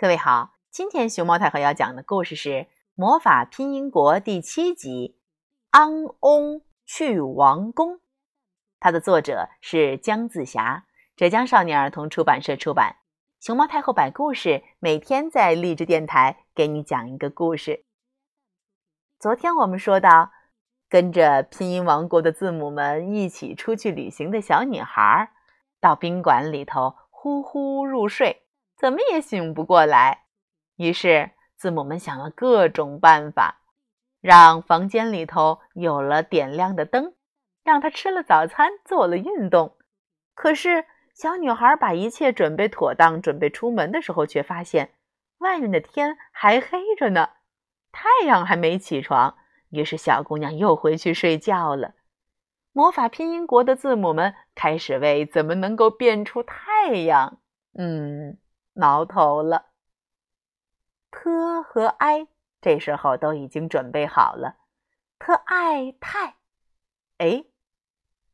各位好，今天熊猫太后要讲的故事是《魔法拼音国》第七集《安翁去王宫》，它的作者是姜子霞，浙江少年儿童出版社出版。熊猫太后摆故事，每天在励志电台给你讲一个故事。昨天我们说到，跟着拼音王国的字母们一起出去旅行的小女孩，到宾馆里头呼呼入睡。怎么也醒不过来，于是字母们想了各种办法，让房间里头有了点亮的灯，让他吃了早餐，做了运动。可是小女孩把一切准备妥当，准备出门的时候，却发现外面的天还黑着呢，太阳还没起床。于是小姑娘又回去睡觉了。魔法拼音国的字母们开始为怎么能够变出太阳，嗯。挠头了。特和 i 这时候都已经准备好了。特爱太，哎，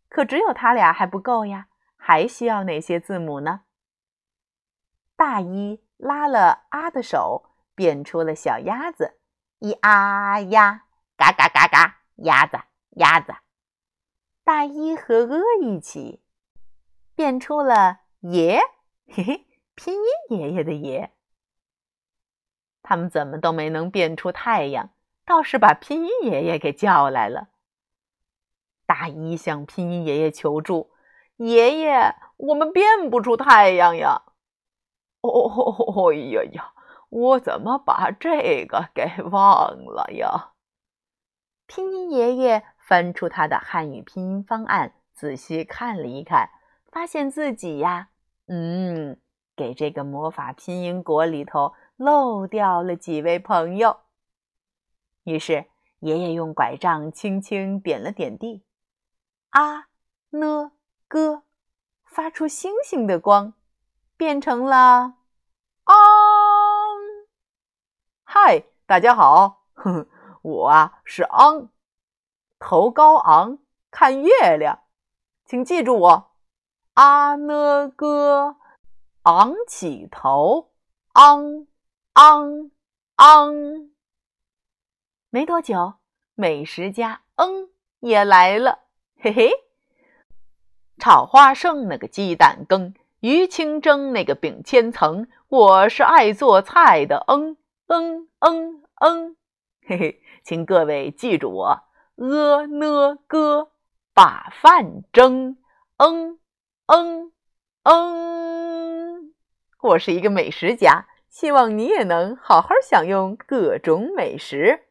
可只有他俩还不够呀，还需要哪些字母呢？大一拉了啊的手，变出了小鸭子，咿啊呀，嘎嘎嘎嘎，鸭子鸭子。大一和呃一起，变出了爷，嘿嘿。拼音爷爷的爷，他们怎么都没能变出太阳，倒是把拼音爷爷给叫来了。大一向拼音爷爷求助：“爷爷，我们变不出太阳呀！”哦呀呀，我怎么把这个给忘了呀？拼音爷爷翻出他的汉语拼音方案，仔细看了一看，发现自己呀，嗯。给这个魔法拼音国里头漏掉了几位朋友。于是爷爷用拐杖轻轻点了点地，啊呢哥发出星星的光，变成了昂。嗨，大家好，哼哼我啊是昂，头高昂看月亮，请记住我，啊呢哥。昂起头，昂昂昂！没多久，美食家嗯也来了，嘿嘿。炒花生那个鸡蛋羹，鱼清蒸那个饼千层，我是爱做菜的，嗯嗯嗯嗯，嘿嘿，请各位记住我，呃呢哥把饭蒸，嗯嗯嗯。我是一个美食家，希望你也能好好享用各种美食。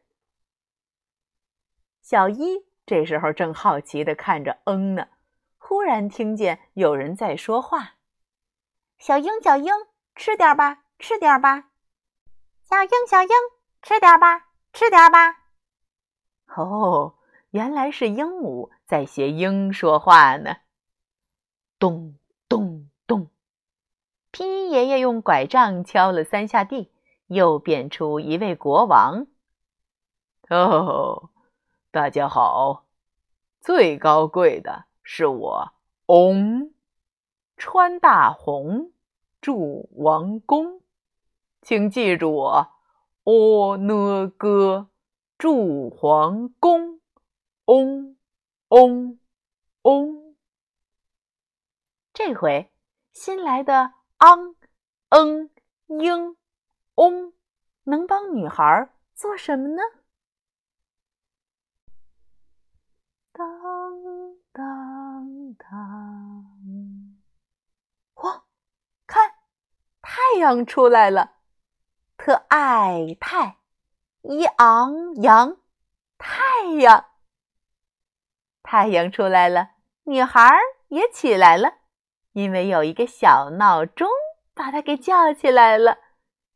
小一这时候正好奇的看着嗯呢，忽然听见有人在说话：“小鹰，小鹰，吃点吧，吃点吧。小鹰，小鹰，吃点吧，吃点吧。”哦，原来是鹦鹉在学鹰说话呢。咚咚。拼音爷爷用拐杖敲了三下地，又变出一位国王。哦，大家好！最高贵的是我，嗡，穿大红，住王宫，请记住我，哦呢哥，住皇宫，嗡嗡嗡。这回新来的。昂，嗯，嘤，嗡，能帮女孩做什么呢？当当当！哇，看，太阳出来了！特爱太，一昂扬，太阳，太阳出来了，女孩也起来了。因为有一个小闹钟把他给叫起来了，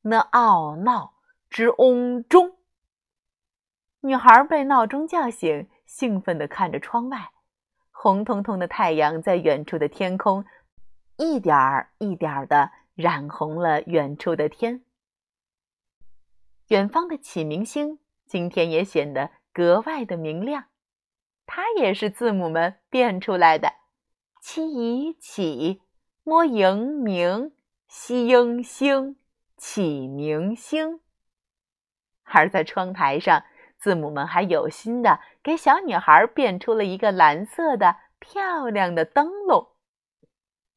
那嗷闹之嗡钟。女孩被闹钟叫醒，兴奋地看着窗外，红彤彤的太阳在远处的天空，一点儿一点儿地染红了远处的天。远方的启明星今天也显得格外的明亮，它也是字母们变出来的。七以起，摸迎明，，x ing 星，启明星。而在窗台上，字母们还有心的给小女孩变出了一个蓝色的漂亮的灯笼。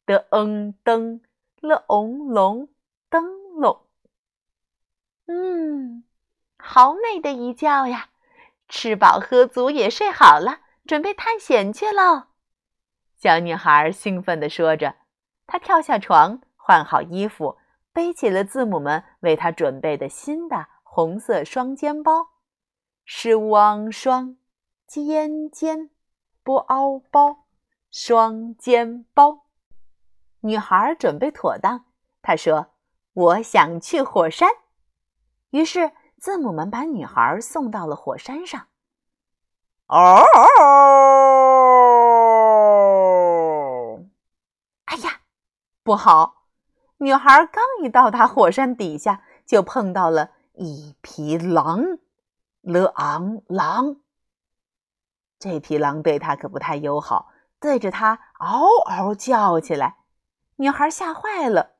的嗯噔了嗡隆灯笼。嗯，好美的一觉呀！吃饱喝足也睡好了，准备探险去喽。小女孩兴奋地说着，她跳下床，换好衣服，背起了字母们为她准备的新的红色双肩包，是汪双尖尖不凹包双肩包。女孩准备妥当，她说：“我想去火山。”于是，字母们把女孩送到了火山上。哦！哎呀，不好！女孩刚一到达火山底下，就碰到了一匹狼了昂狼。这匹狼对她可不太友好，对着她嗷嗷叫起来。女孩吓坏了，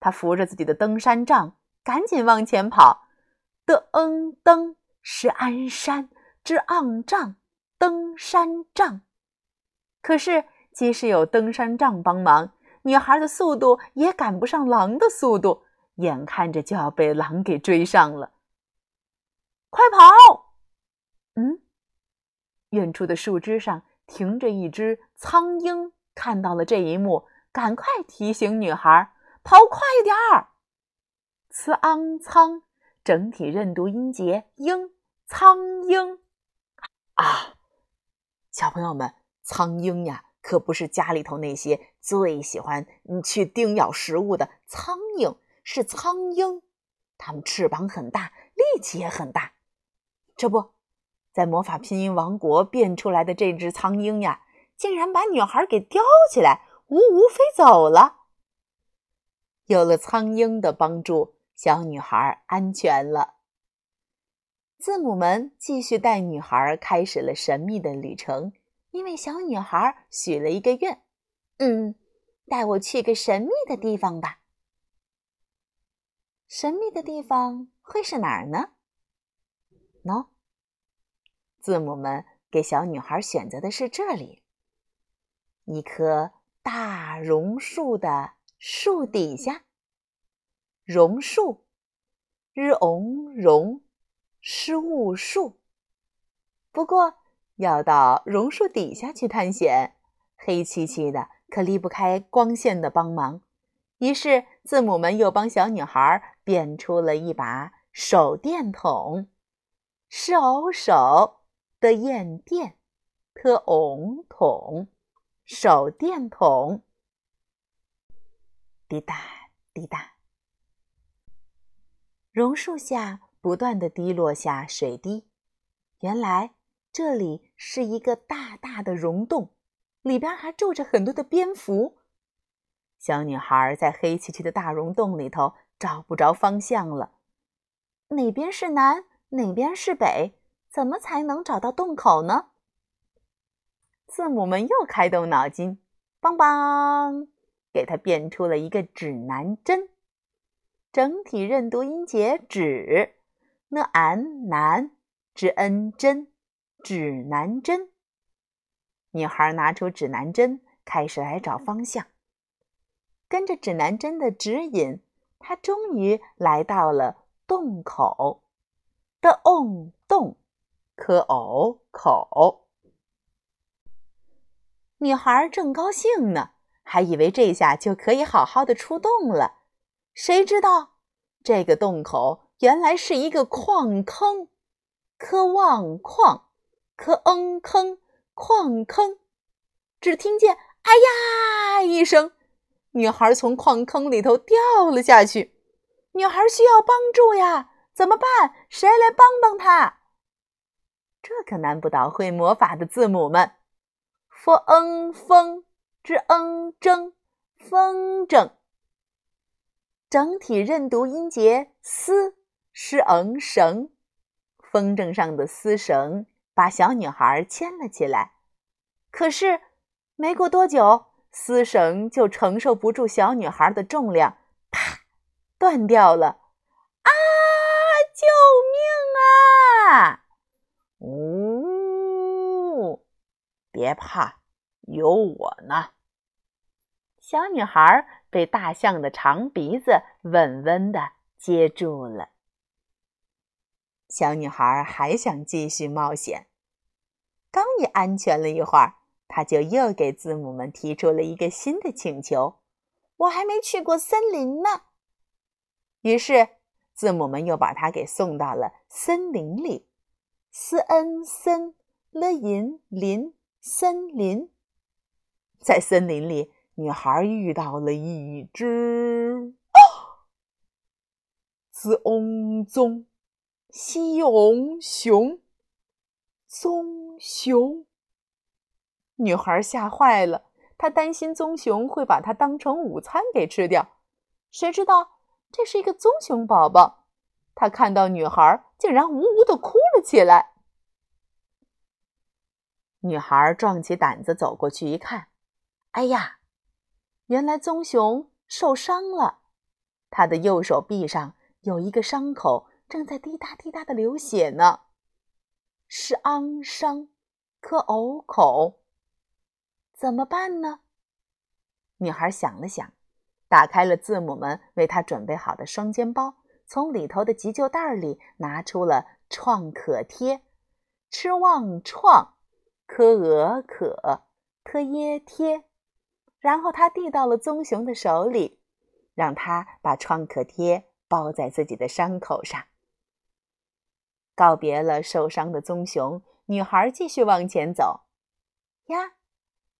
她扶着自己的登山杖，赶紧往前跑。的嗯登是鞍山之昂杖，登山杖。可是，即使有登山杖帮忙，女孩的速度也赶不上狼的速度，眼看着就要被狼给追上了。快跑！嗯，远处的树枝上停着一只苍鹰，看到了这一幕，赶快提醒女孩跑快点儿。呲昂苍。整体认读音节鹰，苍鹰啊！小朋友们，苍鹰呀，可不是家里头那些最喜欢去叮咬食物的苍蝇，是苍鹰。它们翅膀很大，力气也很大。这不在魔法拼音王国变出来的这只苍鹰呀，竟然把女孩给叼起来，呜呜飞走了。有了苍鹰的帮助。小女孩安全了。字母们继续带女孩开始了神秘的旅程，因为小女孩许了一个愿：“嗯，带我去个神秘的地方吧。”神秘的地方会是哪儿呢？喏，字母们给小女孩选择的是这里——一棵大榕树的树底下。榕树，日翁榕，失误树。不过要到榕树底下去探险，黑漆漆的，可离不开光线的帮忙。于是字母们又帮小女孩变出了一把手电筒，sh o y 手的焰电，特翁筒，手电筒，滴答滴答。榕树下不断的滴落下水滴，原来这里是一个大大的溶洞，里边还住着很多的蝙蝠。小女孩在黑漆漆的大溶洞里头找不着方向了，哪边是南，哪边是北？怎么才能找到洞口呢？字母们又开动脑筋，邦邦，给它变出了一个指南针。整体认读音节指，n an 南指 n 针指南针。女孩拿出指南针，开始来找方向。跟着指南针的指引，她终于来到了洞口的 on 洞可偶口。女孩正高兴呢，还以为这下就可以好好的出洞了。谁知道，这个洞口原来是一个矿坑，科旺矿，科嗯坑，矿坑。只听见“哎呀”一声，女孩从矿坑里头掉了下去。女孩需要帮助呀，怎么办？谁来帮帮她？这可难不倒会魔法的字母们。f n 风之 n 筝，风筝。整体认读音节丝是嗯绳，风筝上的丝绳把小女孩牵了起来。可是没过多久丝绳就承受不住小女孩的重量啪断掉了。啊救命啊！呜别怕有我呢。小女孩被大象的长鼻子稳稳的接住了。小女孩还想继续冒险，刚一安全了一会儿，她就又给字母们提出了一个新的请求：“我还没去过森林呢。”于是，字母们又把她给送到了森林里。斯恩森了银林森林，在森林里，女孩遇到了一只兹翁棕西翁熊棕熊。女孩吓坏了，她担心棕熊会把它当成午餐给吃掉。谁知道这是一个棕熊宝宝，他看到女孩，竟然呜呜的哭了起来。女孩壮起胆子走过去一看，哎呀，原来棕熊受伤了，它的右手臂上有一个伤口，正在滴答滴答的流血呢，是昂伤，可呕口。怎么办呢？女孩想了想，打开了字母们为她准备好的双肩包，从里头的急救袋里拿出了创可贴，吃旺创。科俄可特耶贴，然后他递到了棕熊的手里，让他把创可贴包在自己的伤口上。告别了受伤的棕熊，女孩继续往前走。呀，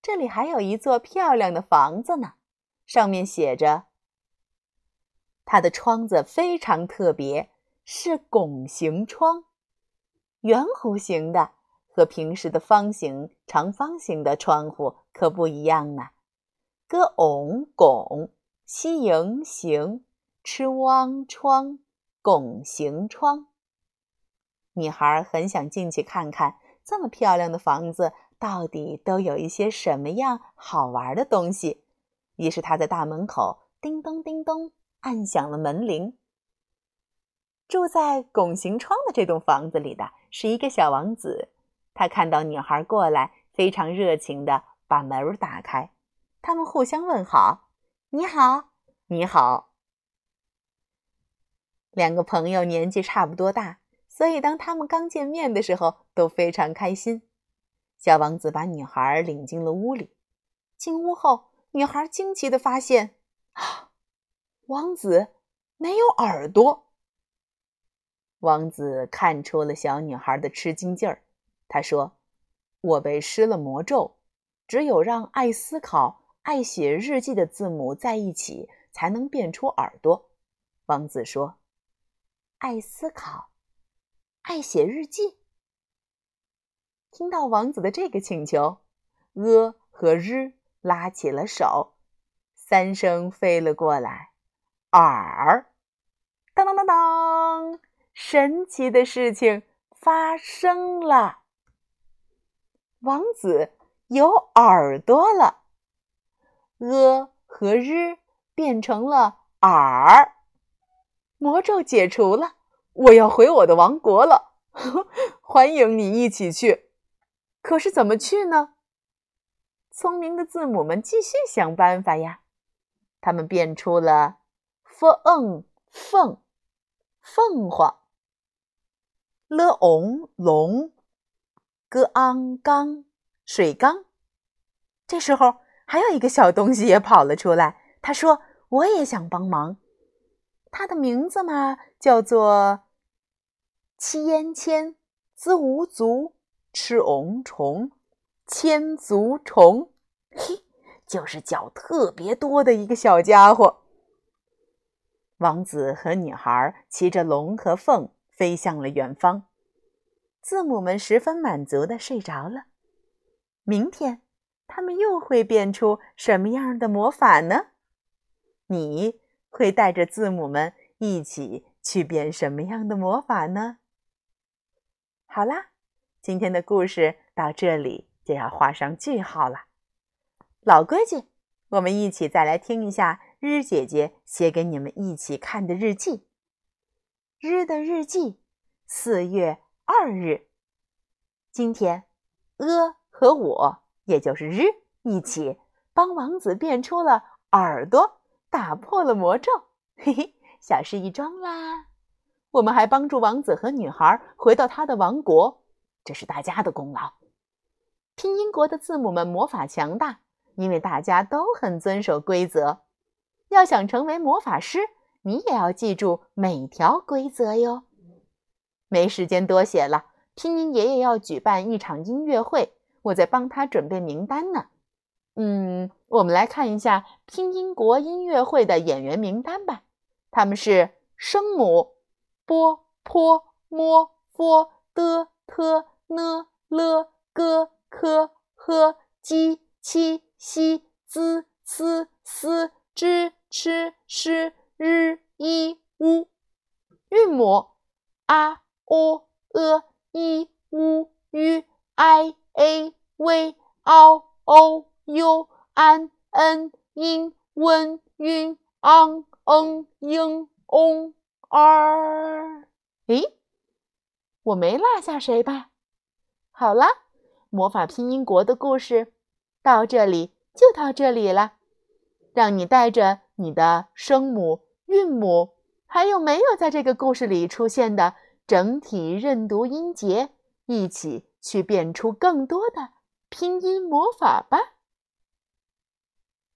这里还有一座漂亮的房子呢，上面写着：“它的窗子非常特别，是拱形窗，圆弧形的。”和平时的方形、长方形的窗户可不一样呢。个拱拱，西营行，吃汪窗，拱形窗。女孩很想进去看看，这么漂亮的房子到底都有一些什么样好玩的东西。于是她在大门口叮咚叮咚按响了门铃。住在拱形窗的这栋房子里的是一个小王子。他看到女孩过来，非常热情地把门打开。他们互相问好：“你好，你好。”两个朋友年纪差不多大，所以当他们刚见面的时候都非常开心。小王子把女孩领进了屋里。进屋后，女孩惊奇地发现，啊，王子没有耳朵。王子看出了小女孩的吃惊劲儿。他说：“我被施了魔咒，只有让爱思考、爱写日记的字母在一起，才能变出耳朵。”王子说：“爱思考，爱写日记。”听到王子的这个请求，呃和日拉起了手，三声飞了过来。耳，当当当当，神奇的事情发生了。王子有耳朵了，e 和日变成了耳，魔咒解除了，我要回我的王国了，欢迎你一起去。可是怎么去呢？聪明的字母们继续想办法呀。他们变出了 f e n 凤凤凰，l ong 龙。g ang 缸水缸，这时候还有一个小东西也跑了出来。他说：“我也想帮忙。”它的名字嘛，叫做七烟签滋无足吃翁虫千足虫，嘿，就是脚特别多的一个小家伙。王子和女孩骑着龙和凤飞向了远方。字母们十分满足的睡着了。明天，他们又会变出什么样的魔法呢？你会带着字母们一起去变什么样的魔法呢？好啦，今天的故事到这里就要画上句号了。老规矩，我们一起再来听一下日姐姐写给你们一起看的日记。日的日记，四月。二日，今天，阿和我也就是日，一起帮王子变出了耳朵，打破了魔咒。嘿嘿，小事一桩啦！我们还帮助王子和女孩回到他的王国，这是大家的功劳。拼音国的字母们魔法强大，因为大家都很遵守规则。要想成为魔法师，你也要记住每条规则哟。没时间多写了，拼音爷爷要举办一场音乐会，我在帮他准备名单呢。嗯，我们来看一下拼音国音乐会的演员名单吧。他们是声母波、坡、摸、佛、的、特、呢、了、个、科、呵、鸡、七、西、滋、呲、丝、之、吃、诗、日、一、乌。韵母 a、o、e、i、u、u、i、a、v、o、o、u、an、n、in、wen、yun、ang。嗯，英，翁，儿，诶，我没落下谁吧？好了，魔法拼音国的故事到这里就到这里了。让你带着你的声母、韵母，还有没有在这个故事里出现的整体认读音节，一起去变出更多的拼音魔法吧。